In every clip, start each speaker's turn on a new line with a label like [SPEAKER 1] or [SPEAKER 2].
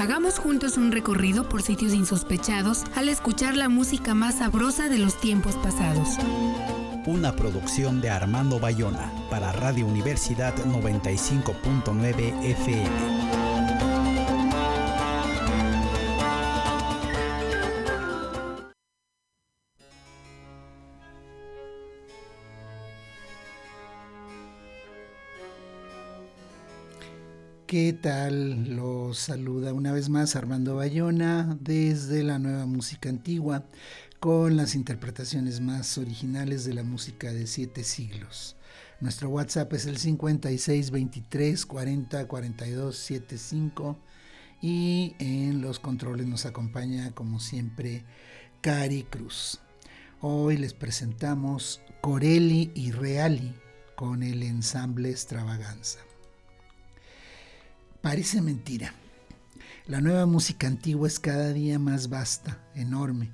[SPEAKER 1] Hagamos juntos un recorrido por sitios insospechados al escuchar la música más sabrosa de los tiempos pasados.
[SPEAKER 2] Una producción de Armando Bayona para Radio Universidad 95.9 FM.
[SPEAKER 3] ¿Qué tal? Los saluda una vez más Armando Bayona desde la nueva música antigua con las interpretaciones más originales de la música de siete siglos. Nuestro WhatsApp es el 56 23 40 42 75 y en los controles nos acompaña como siempre Cari Cruz. Hoy les presentamos Corelli y Reali con el ensamble Extravaganza. Parece mentira. La nueva música antigua es cada día más vasta, enorme.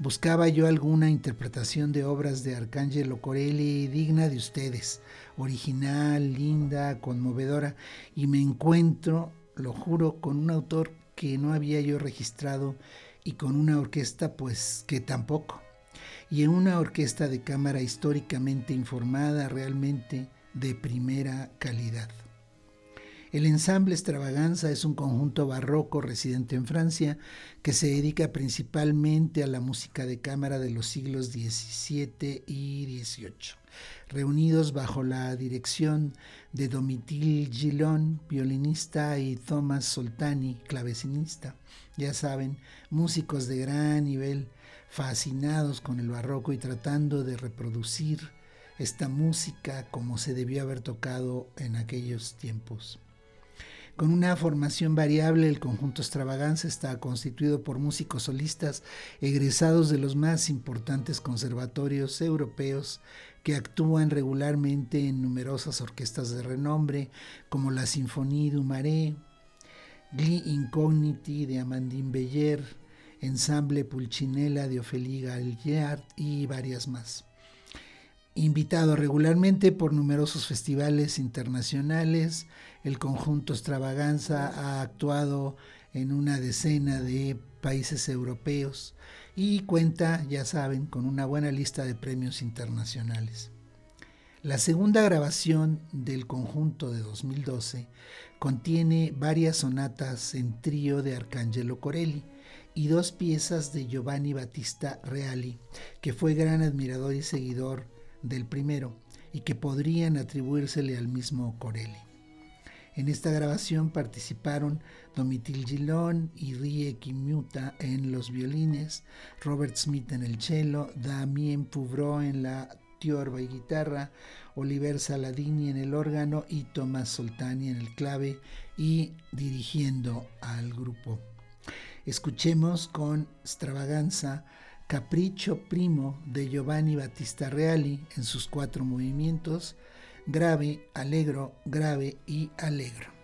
[SPEAKER 3] Buscaba yo alguna interpretación de obras de Arcángelo Corelli digna de ustedes, original, linda, conmovedora, y me encuentro, lo juro, con un autor que no había yo registrado y con una orquesta pues que tampoco. Y en una orquesta de cámara históricamente informada, realmente de primera calidad. El ensamble Extravaganza es un conjunto barroco residente en Francia que se dedica principalmente a la música de cámara de los siglos XVII y XVIII, reunidos bajo la dirección de Domitil Gillon, violinista, y Thomas Soltani, clavecinista. Ya saben, músicos de gran nivel, fascinados con el barroco y tratando de reproducir esta música como se debió haber tocado en aquellos tiempos. Con una formación variable, el conjunto extravaganza está constituido por músicos solistas egresados de los más importantes conservatorios europeos que actúan regularmente en numerosas orquestas de renombre como la Sinfonie du Marais, Gli Incogniti de Amandine Beller, Ensemble Pulcinella de Ophélie Galliard y varias más invitado regularmente por numerosos festivales internacionales. El conjunto Extravaganza ha actuado en una decena de países europeos y cuenta, ya saben, con una buena lista de premios internacionales. La segunda grabación del conjunto de 2012 contiene varias sonatas en trío de Arcangelo Corelli y dos piezas de Giovanni Battista Reali, que fue gran admirador y seguidor del primero y que podrían atribuírsele al mismo Corelli. En esta grabación participaron Domitil Gilón y Rie Kimuta en los violines, Robert Smith en el cello, Damien Pouvreau en la tiorba y guitarra, Oliver Saladini en el órgano y Tomás Soltani en el clave y dirigiendo al grupo. Escuchemos con extravaganza Capricho Primo de Giovanni Battista Reali en sus cuatro movimientos, grave, alegro, grave y alegro.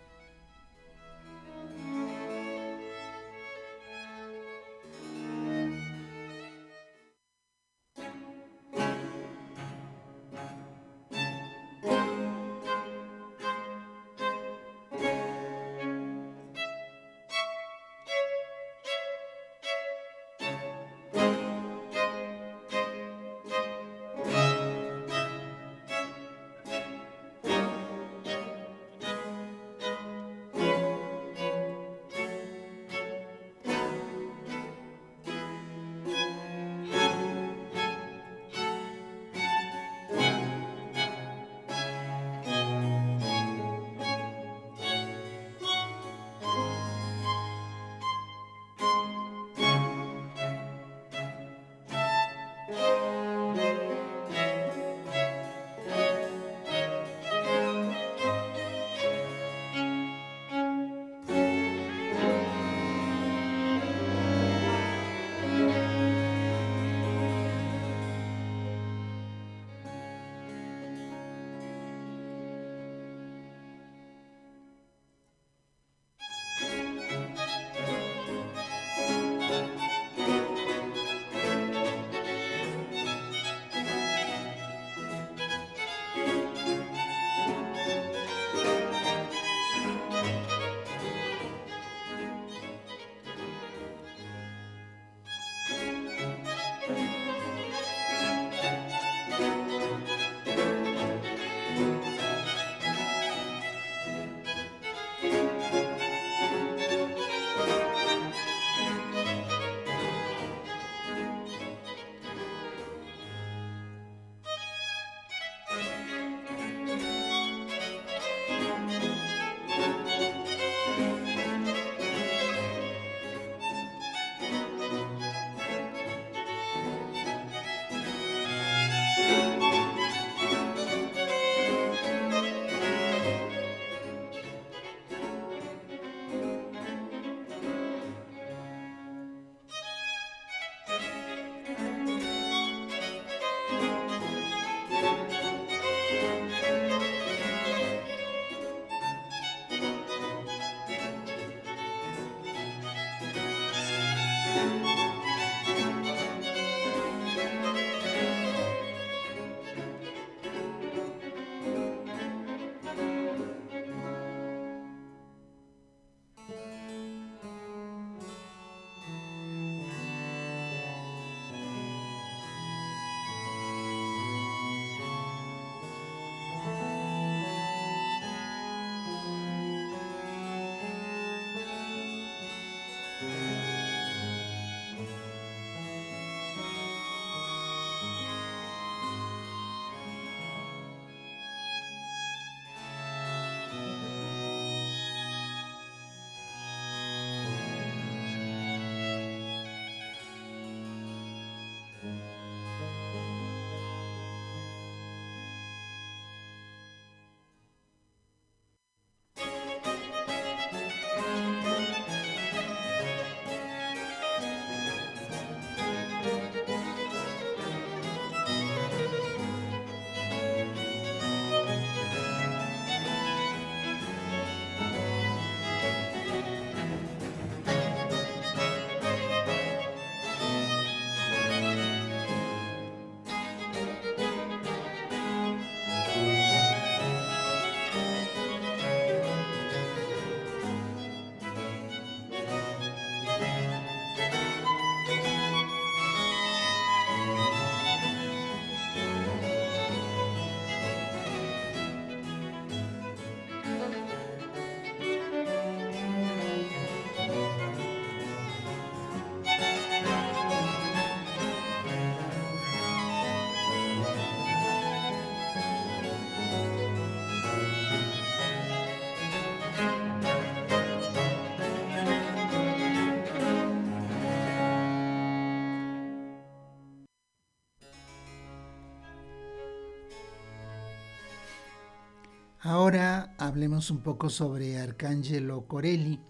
[SPEAKER 3] Ahora hablemos un poco sobre Arcangelo Corelli.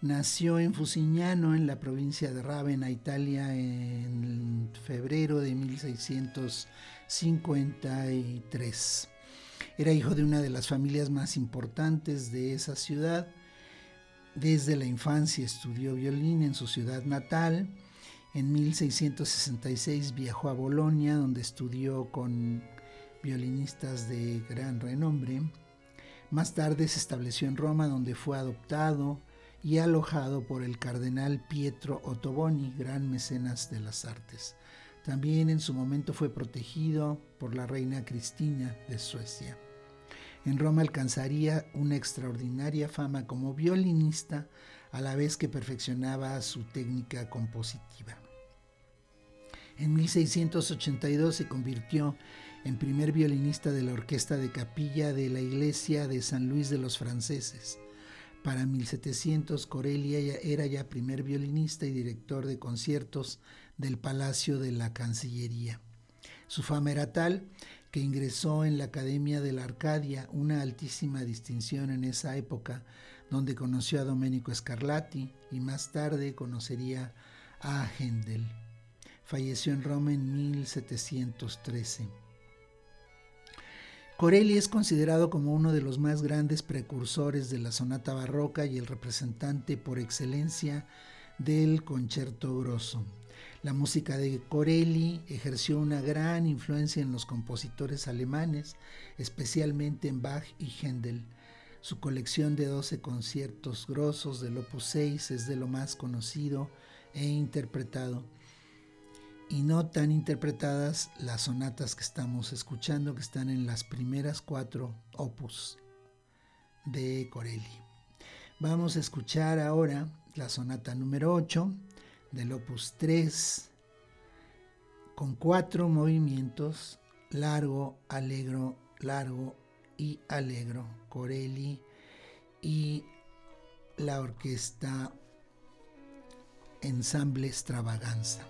[SPEAKER 3] Nació en Fusignano, en la provincia de Ravenna, Italia, en febrero de 1653. Era hijo de una de las familias más importantes de esa ciudad. Desde la infancia estudió violín en su ciudad natal. En 1666 viajó a Bolonia, donde estudió con violinistas de gran renombre. Más tarde se estableció en Roma, donde fue adoptado y alojado por el cardenal Pietro Ottoboni, gran mecenas de las artes. También en su momento fue protegido por la reina Cristina de Suecia. En Roma alcanzaría una extraordinaria fama como violinista a la vez que perfeccionaba su técnica compositiva. En 1682 se convirtió en primer violinista de la orquesta de capilla de la iglesia de San Luis de los Franceses. Para 1700 Corelia era ya primer violinista y director de conciertos del Palacio de la Cancillería. Su fama era tal que ingresó en la Academia de la Arcadia, una altísima distinción en esa época, donde conoció a Domenico Scarlatti y más tarde conocería a Händel. Falleció en Roma en 1713. Corelli es considerado como uno de los más grandes precursores de la sonata barroca y el representante por excelencia del concierto grosso. La música de Corelli ejerció una gran influencia en los compositores alemanes, especialmente en Bach y Händel. Su colección de 12 conciertos grosos del Opus 6 es de lo más conocido e interpretado y no tan interpretadas las sonatas que estamos escuchando, que están en las primeras cuatro opus de Corelli. Vamos a escuchar ahora la sonata número 8 del opus 3 con cuatro movimientos, largo, alegro, largo y alegro, Corelli y la orquesta Ensamble Extravaganza.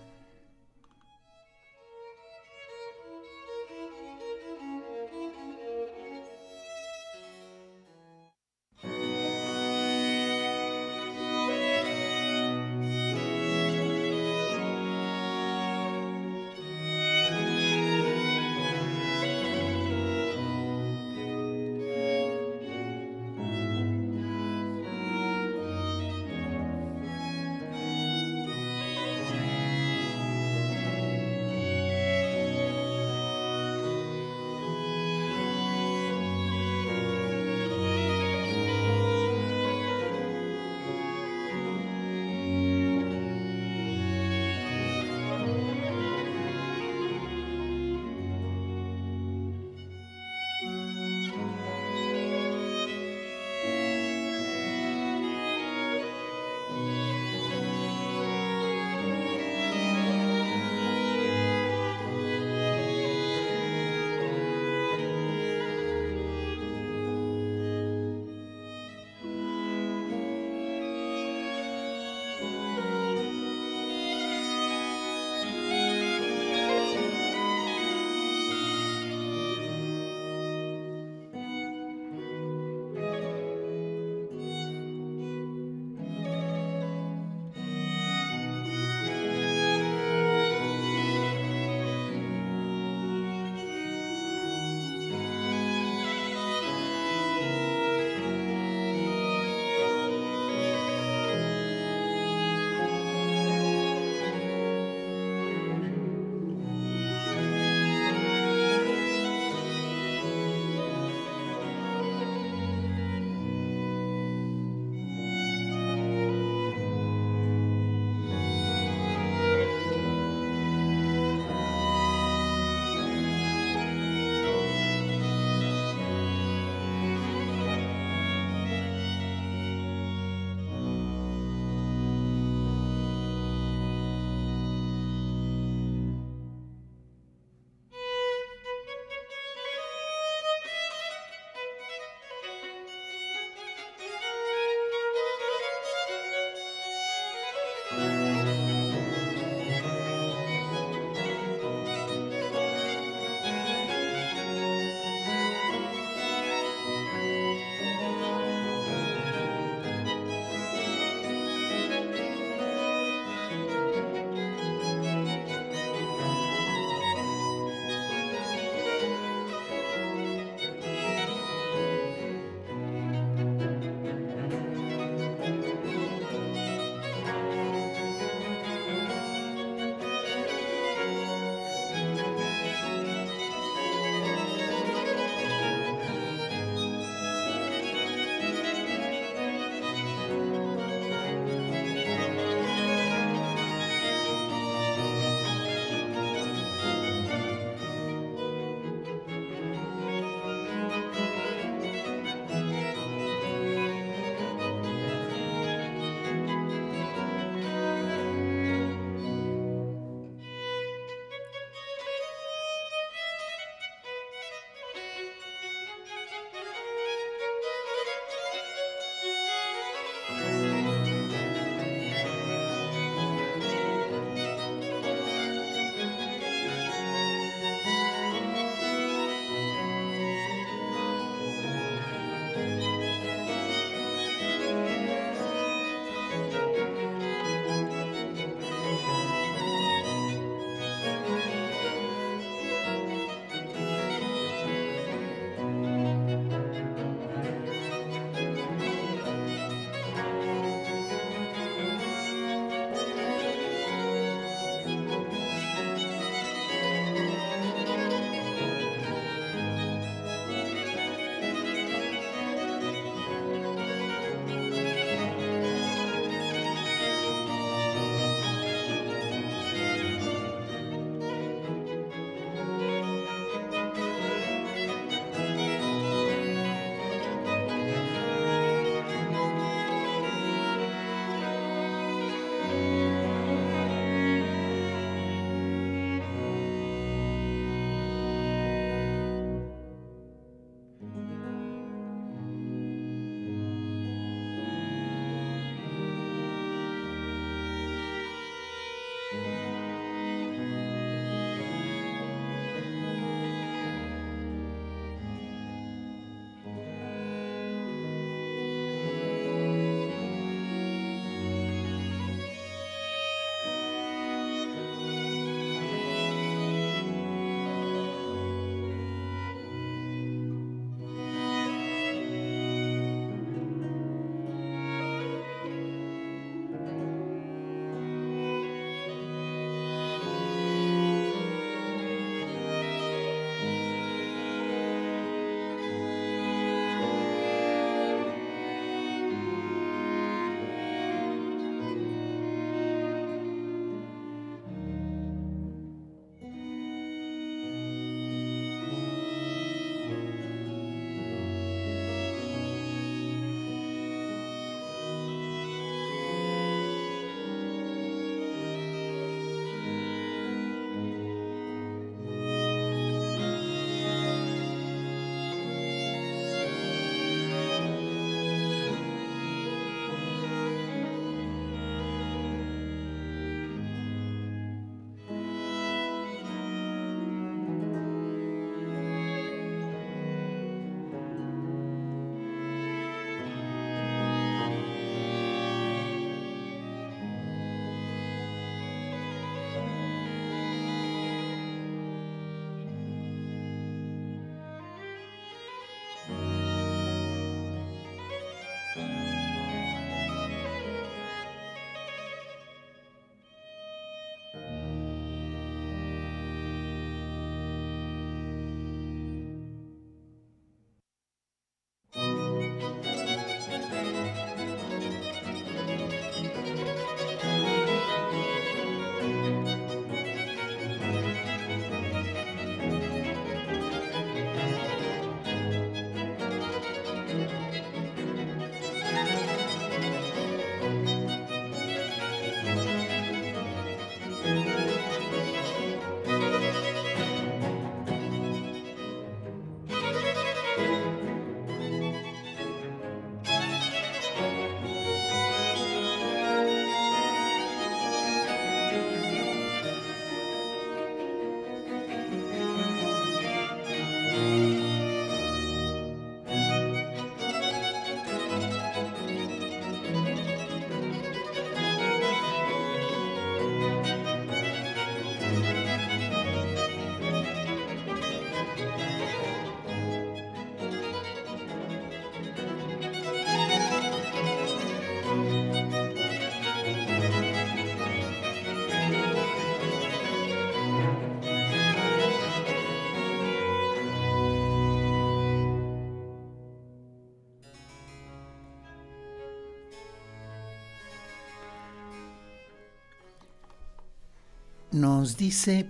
[SPEAKER 3] Nos dice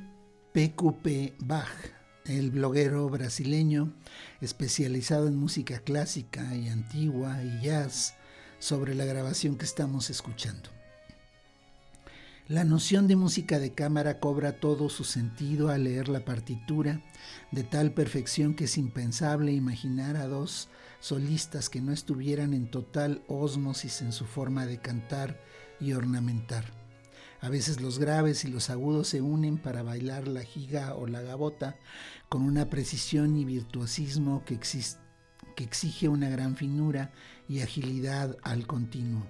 [SPEAKER 3] PQP Bach, el bloguero brasileño especializado en música clásica y antigua y jazz, sobre la grabación que estamos escuchando. La noción de música de cámara cobra todo su sentido al leer la partitura de tal perfección que es impensable imaginar a dos solistas que no estuvieran en total ósmosis en su forma de cantar y ornamentar. A veces los graves y los agudos se unen para bailar la giga o la gabota con una precisión y virtuosismo que, exige una gran finura y agilidad al continuo.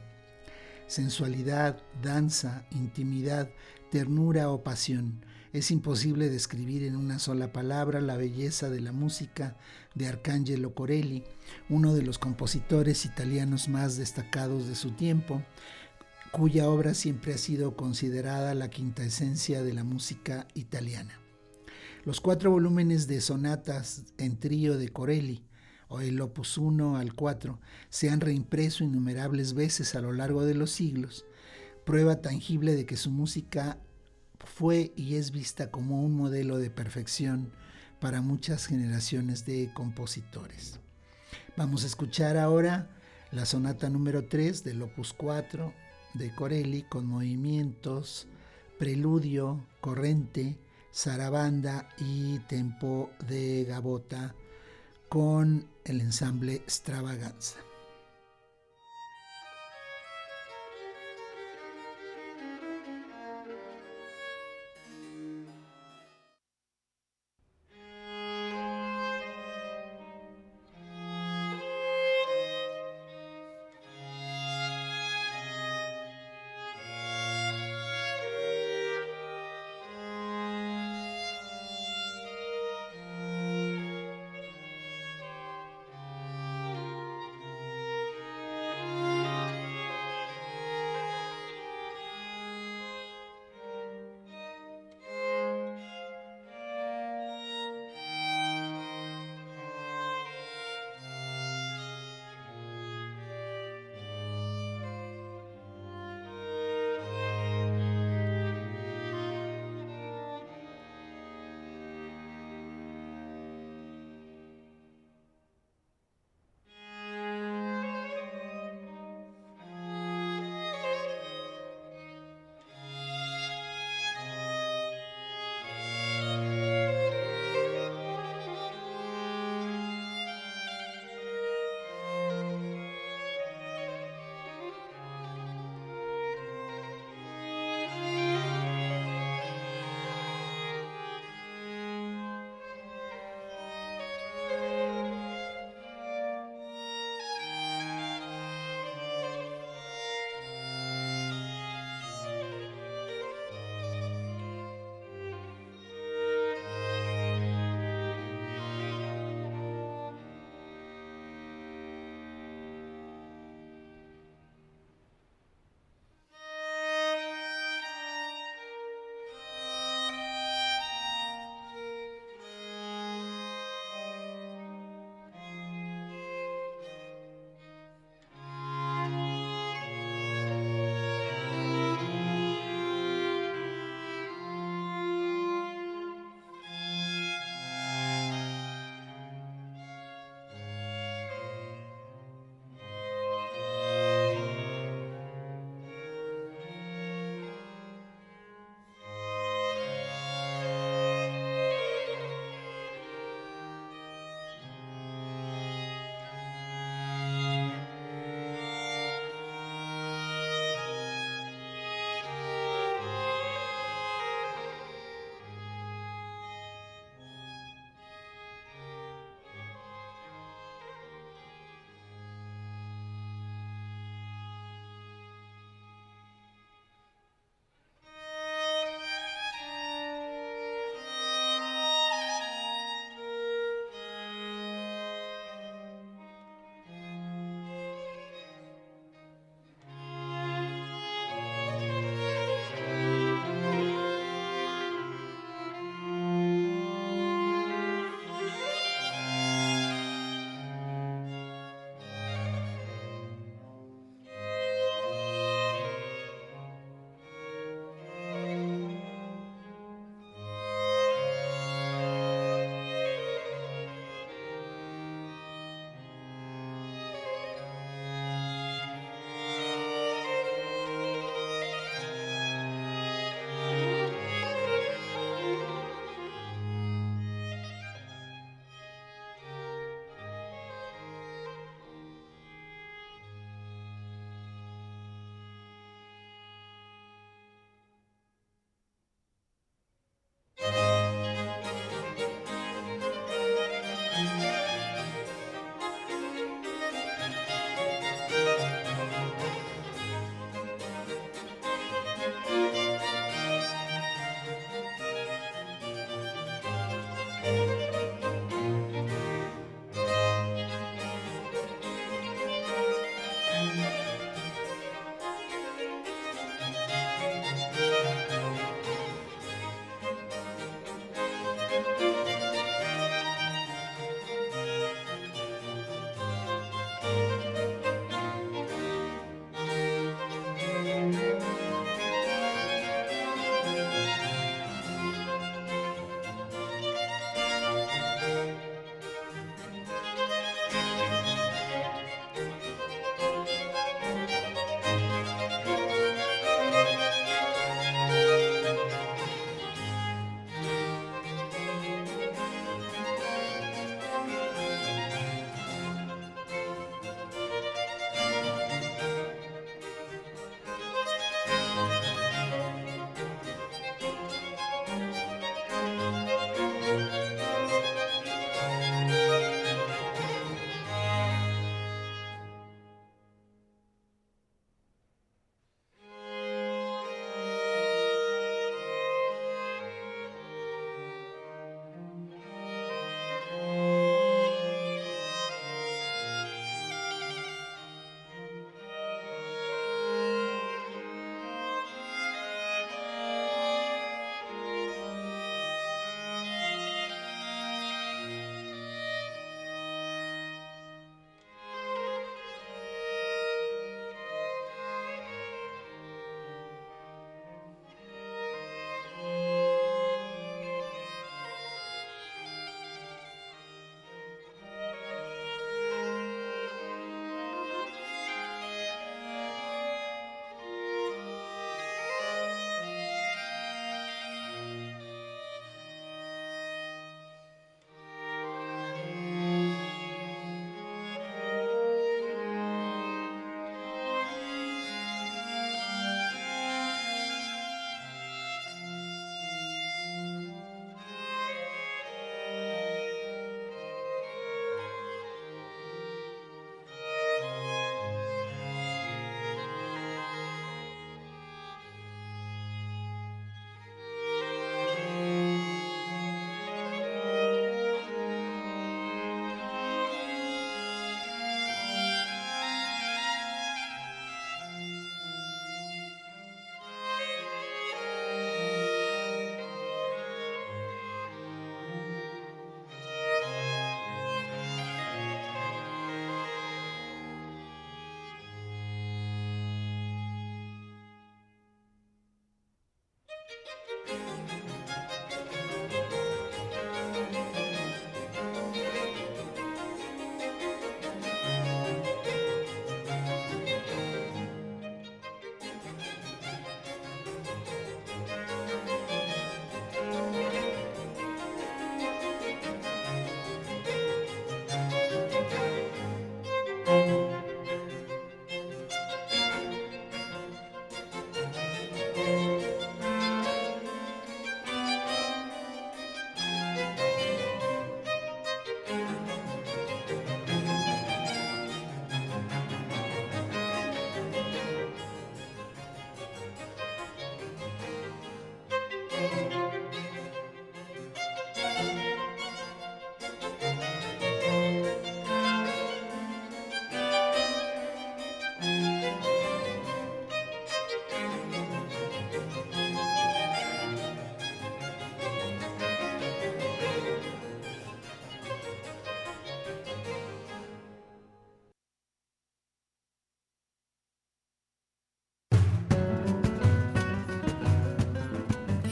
[SPEAKER 3] Sensualidad, danza, intimidad, ternura o pasión. Es imposible describir en una sola palabra la belleza de la música de Arcangelo Corelli, uno de los compositores italianos más destacados de su tiempo, cuya obra siempre ha sido considerada la quinta esencia de la música italiana. Los cuatro volúmenes de sonatas en trío de Corelli, o el opus 1 al 4, se han reimpreso innumerables veces a lo largo de los siglos, prueba tangible de que su música fue y es vista como un modelo de perfección para muchas generaciones de compositores. Vamos a escuchar ahora la sonata número 3 del opus 4 de Corelli con movimientos, preludio, corrente, zarabanda y tempo de gabota con el ensamble extravaganza.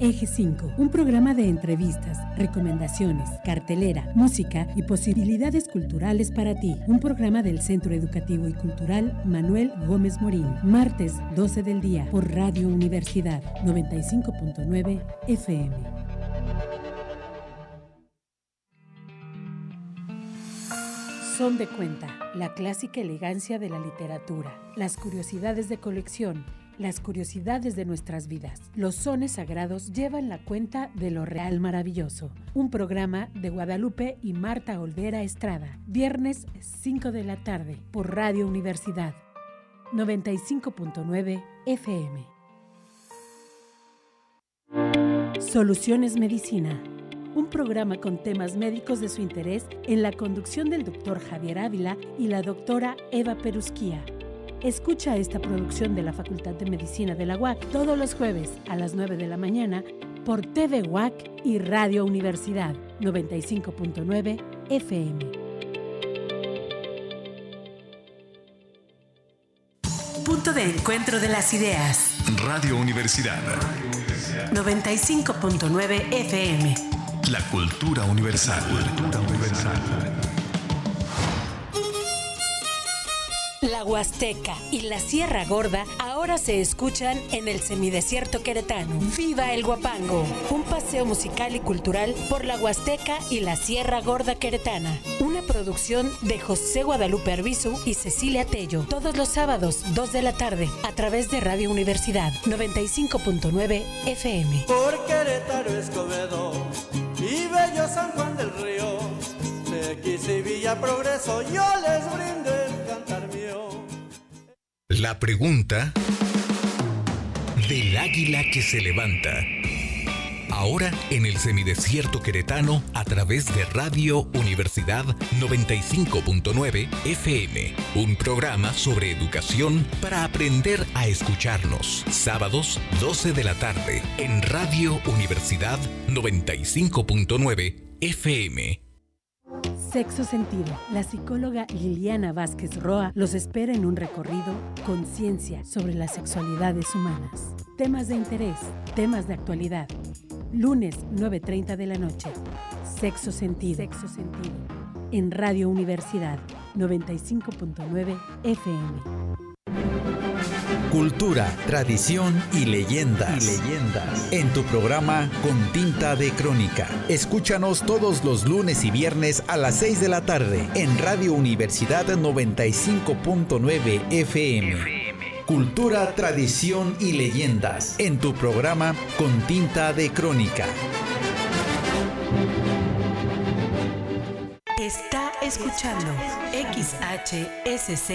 [SPEAKER 4] Eje 5, un programa de entrevistas, recomendaciones, cartelera, música y posibilidades culturales para ti. Un programa del Centro Educativo y Cultural Manuel Gómez Morín. Martes 12 del día por Radio Universidad 95.9 FM. Son de cuenta, la clásica elegancia de la literatura, las curiosidades de colección, las curiosidades de nuestras vidas. Los sones sagrados llevan la cuenta de lo real maravilloso. Un programa de Guadalupe y Marta Olvera Estrada. Viernes 5 de la tarde por Radio Universidad 95.9 FM. Soluciones Medicina un programa con temas médicos de su interés en la conducción del doctor Javier Ávila y la doctora Eva Perusquía. Escucha esta producción de la Facultad de Medicina de la UAC todos los jueves a las 9 de la mañana por TV UAC y Radio Universidad 95.9 FM.
[SPEAKER 5] Punto de encuentro de las ideas.
[SPEAKER 6] Radio Universidad.
[SPEAKER 5] 95.9 FM.
[SPEAKER 6] La cultura universal. cultura universal.
[SPEAKER 5] La Huasteca y la Sierra Gorda ahora se escuchan en el semidesierto queretano. ¡Viva el Guapango! Un paseo musical y cultural por la Huasteca y la Sierra Gorda queretana. Una producción de José Guadalupe Arbizu y Cecilia Tello. Todos los sábados, 2 de la tarde, a través de Radio Universidad 95.9 FM.
[SPEAKER 7] Por Querétaro Escobedo y Bello San Juan del Río, X y Villa Progreso, yo les mío.
[SPEAKER 6] La pregunta del águila que se levanta. Ahora en el semidesierto queretano a través de Radio Universidad 95.9 FM. Un programa sobre educación para aprender a escucharnos. Sábados 12 de la tarde en Radio Universidad 95.9 FM.
[SPEAKER 4] Sexo Sentido. La psicóloga Liliana Vázquez Roa los espera en un recorrido conciencia sobre las sexualidades humanas. Temas de interés, temas de actualidad. Lunes 9.30 de la noche. Sexo Sentido. Sexo Sentido. En Radio Universidad 95.9 FM.
[SPEAKER 2] Cultura, tradición y leyendas. y leyendas. En tu programa Con Tinta de Crónica. Escúchanos todos los lunes y viernes a las 6 de la tarde en Radio Universidad 95.9 FM. Cultura, tradición y leyendas. En tu programa Con Tinta de Crónica.
[SPEAKER 5] Está escuchando XHSCAR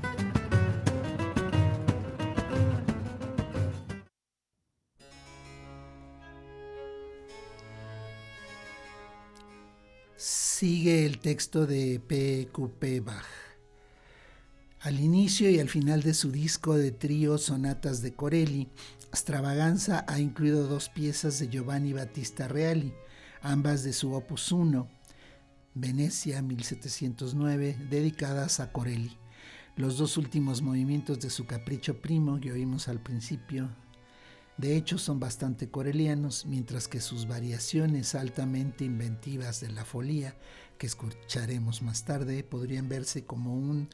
[SPEAKER 3] Sigue el texto de P.Q.P. Bach. Al inicio y al final de su disco de trío Sonatas de Corelli, Stravaganza ha incluido dos piezas de Giovanni Battista Reali, ambas de su opus 1, Venecia 1709, dedicadas a Corelli. Los dos últimos movimientos de su capricho primo que oímos al principio, de hecho son bastante corelianos, mientras que sus variaciones altamente inventivas de la folía, que escucharemos más tarde, podrían verse como un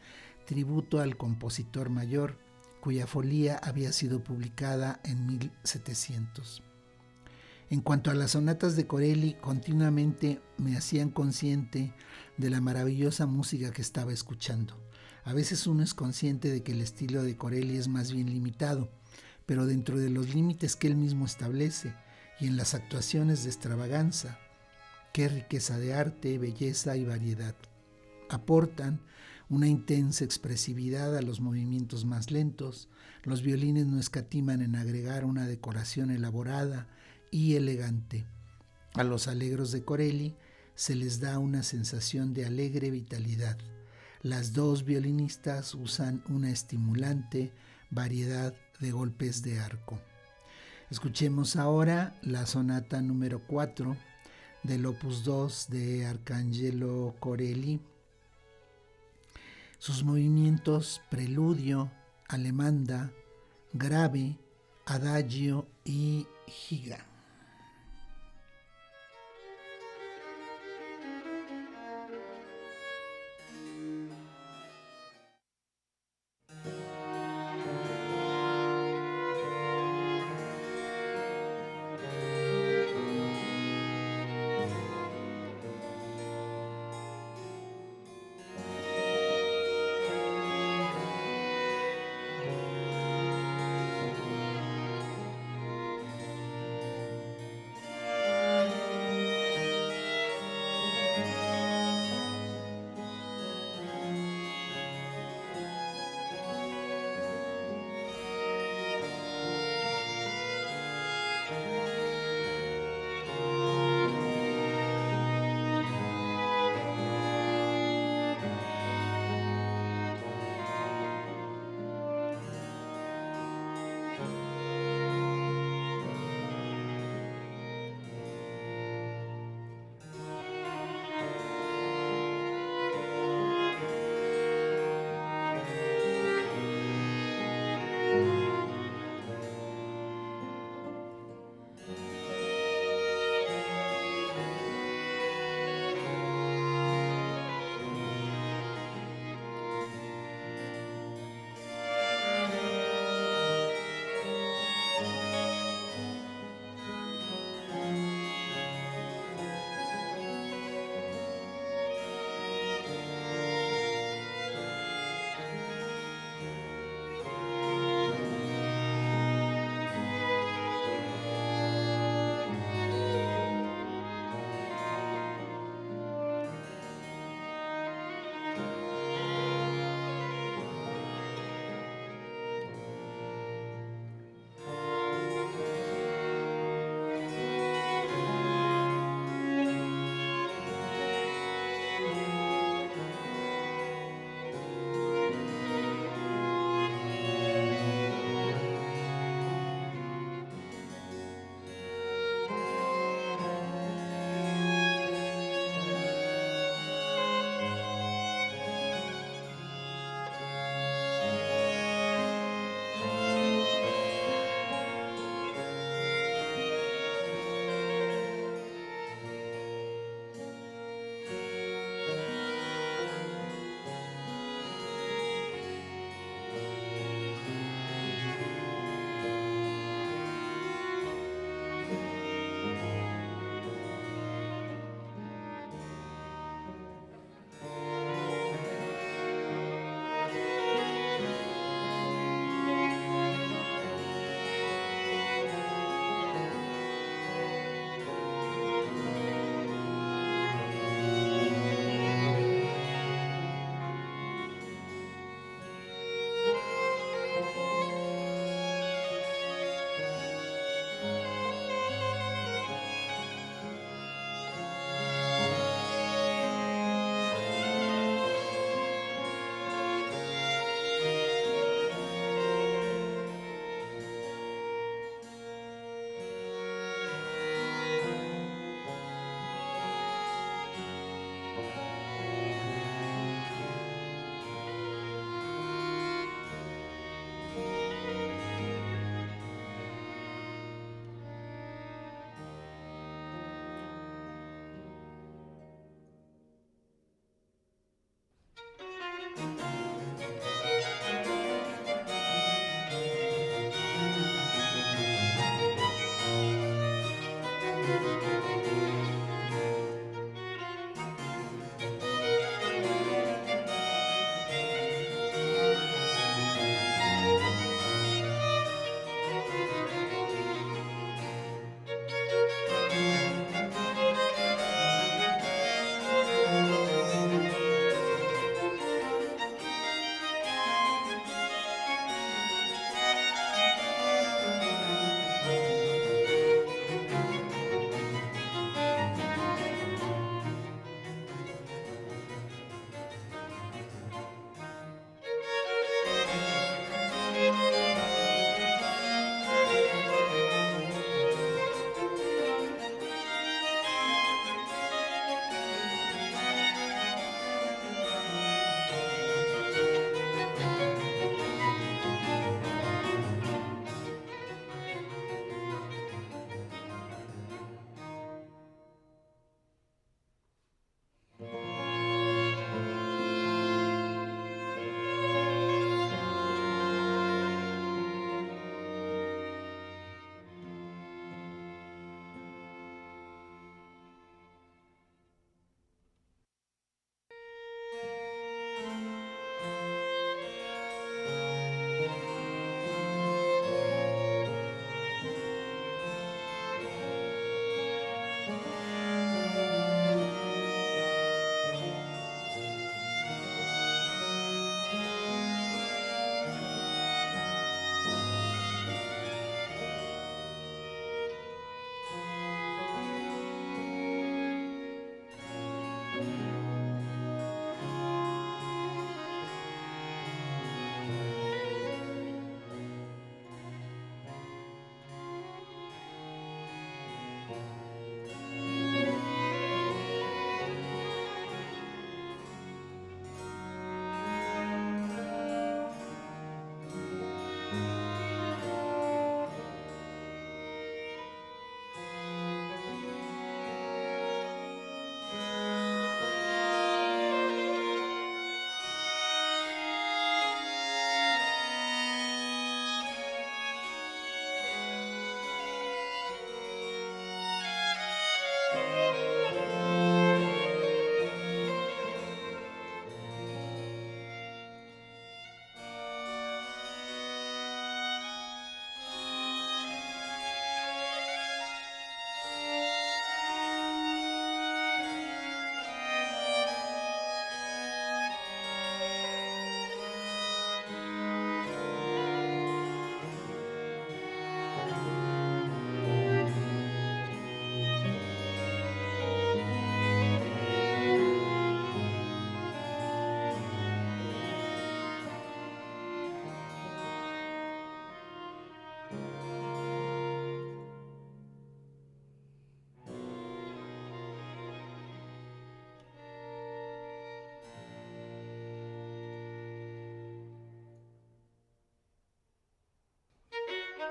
[SPEAKER 3] tributo al compositor mayor, cuya folía había sido publicada en 1700. En cuanto a las sonatas de Corelli, continuamente me hacían consciente de la maravillosa música que estaba escuchando. A veces uno es consciente de que el estilo de Corelli es más bien limitado, pero dentro de los límites que él mismo establece y en las actuaciones de extravaganza, qué riqueza de arte, belleza y variedad. Aportan una intensa expresividad a los movimientos más lentos, los violines no escatiman en agregar una decoración elaborada y elegante. A los alegros de Corelli se les da una sensación de alegre vitalidad. Las dos violinistas usan una estimulante variedad de golpes de arco. Escuchemos ahora la sonata número 4 del opus 2 de Arcangelo Corelli sus movimientos preludio, alemanda, grave, adagio y giga.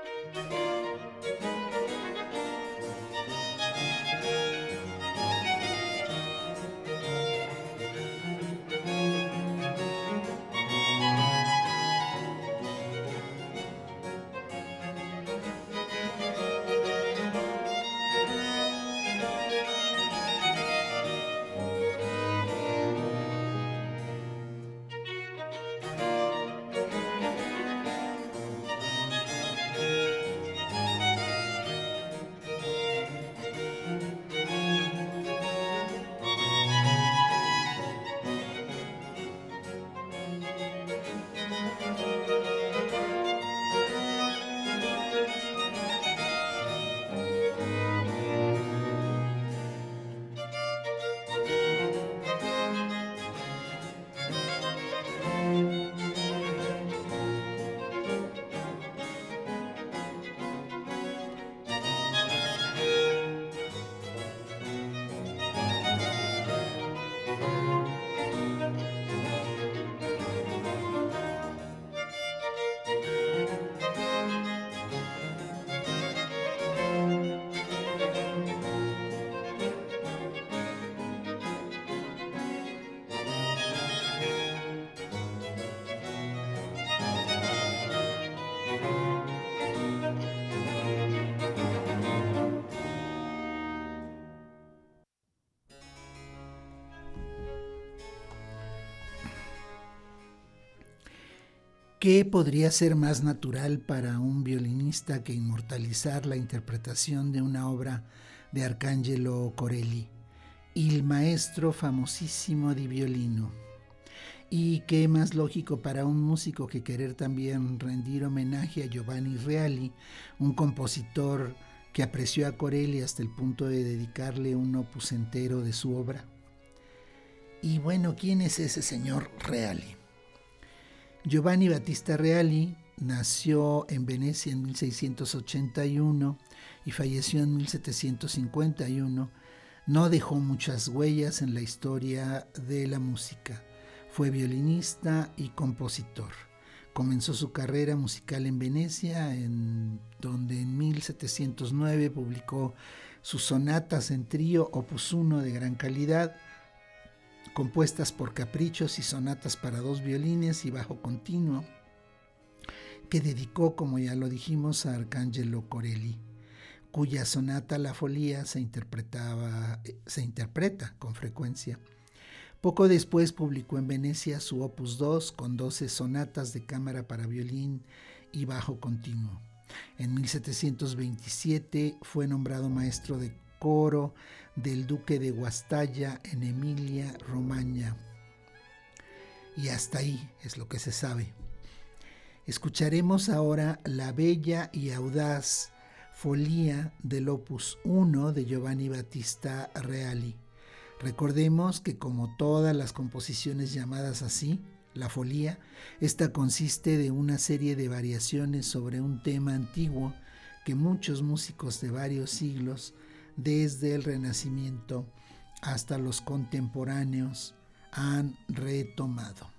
[SPEAKER 3] Música ¿Qué podría ser más natural para un violinista que inmortalizar la interpretación de una obra de Arcangelo Corelli, el maestro famosísimo di violino? Y qué más lógico para un músico que querer también rendir homenaje a Giovanni Reali, un compositor que apreció a Corelli hasta el punto de dedicarle un opus entero de su obra. Y bueno, ¿quién es ese señor Reali? Giovanni Battista Reali nació en Venecia en 1681 y falleció en 1751. No dejó muchas huellas en la historia de la música. Fue violinista y compositor. Comenzó su carrera musical en Venecia, en donde en 1709 publicó sus sonatas en trío opus 1 de gran calidad, compuestas por caprichos y sonatas para dos violines y bajo continuo, que dedicó, como ya lo dijimos, a Arcangelo Corelli, cuya sonata La Folía se, interpreta con frecuencia. Poco después publicó en Venecia su Opus 2 con 12 sonatas de cámara para violín y bajo continuo. En 1727 fue nombrado maestro de coro del duque de Guastalla en Emilia Romagna. Y hasta ahí es lo que se sabe. Escucharemos ahora la bella y audaz Folía del Opus 1 de Giovanni Battista Reali. Recordemos que como todas las composiciones llamadas así, la folía, esta consiste de una serie de variaciones sobre un tema antiguo que muchos músicos de varios siglos, desde el Renacimiento hasta los contemporáneos, han retomado.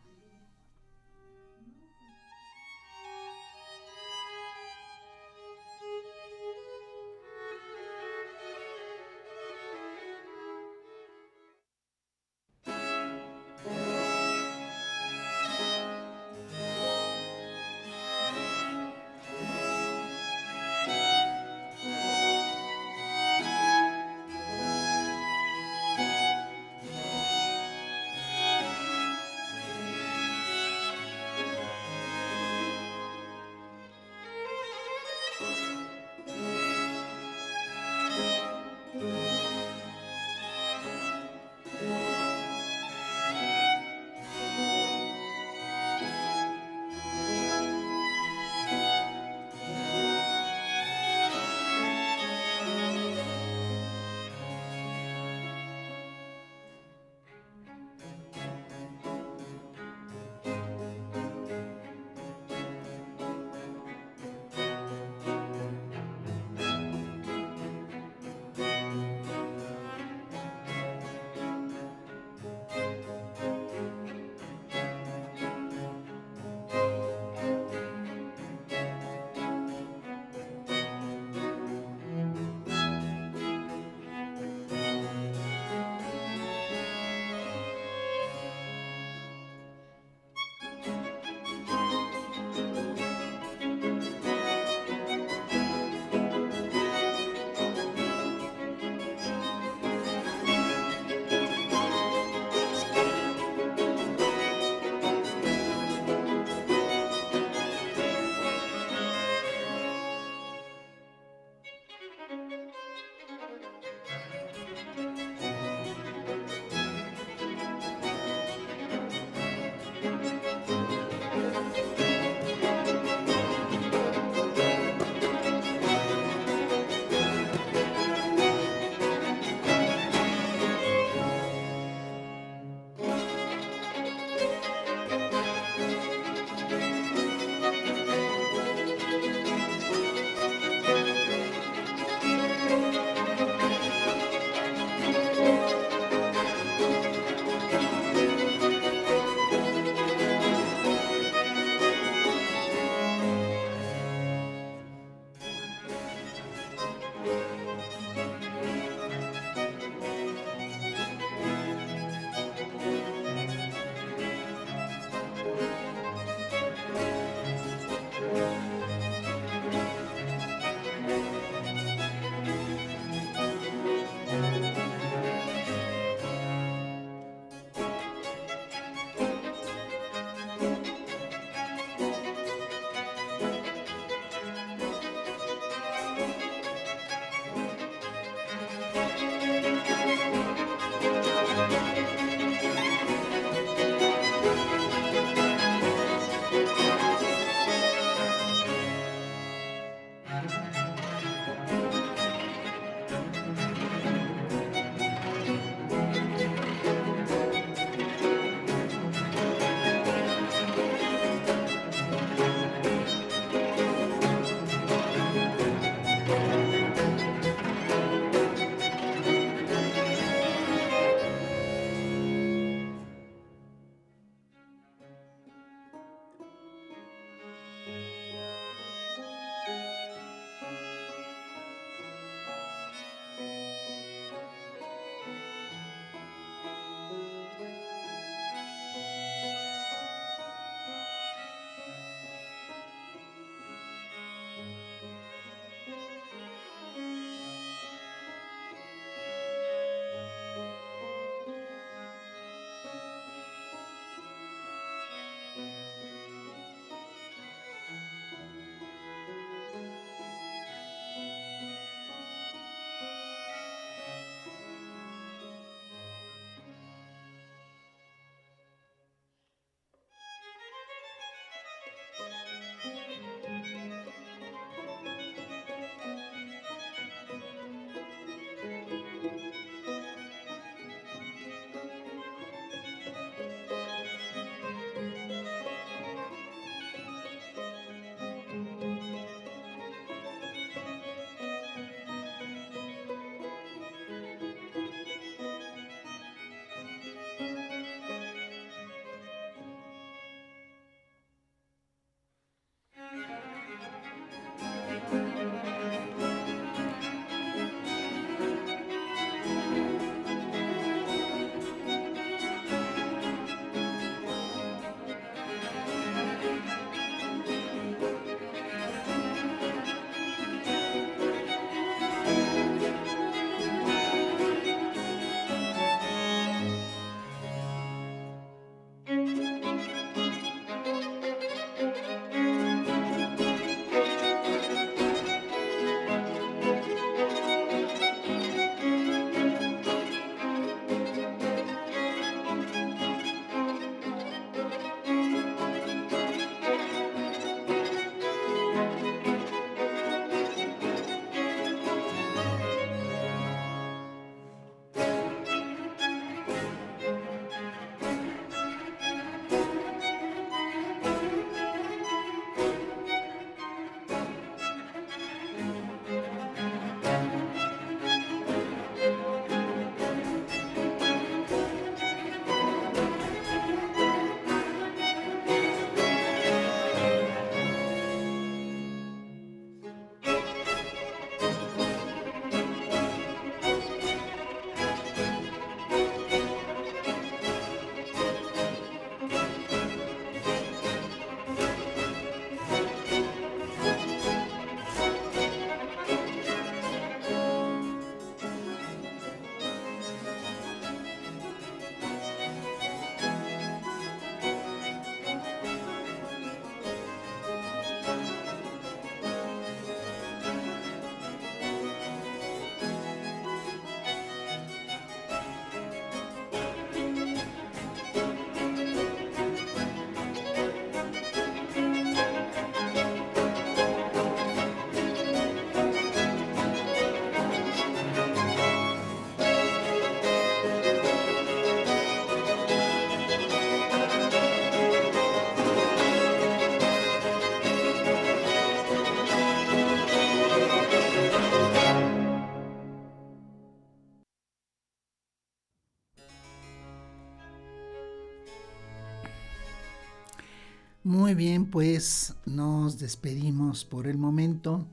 [SPEAKER 3] Muy bien, pues nos despedimos por el momento.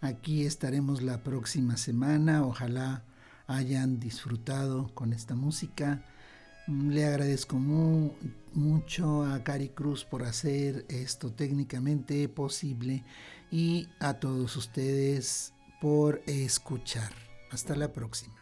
[SPEAKER 3] Aquí estaremos la próxima semana. Ojalá hayan disfrutado con esta música. Le agradezco mucho a Cari Cruz por hacer esto técnicamente posible y a todos ustedes por escuchar. Hasta la próxima.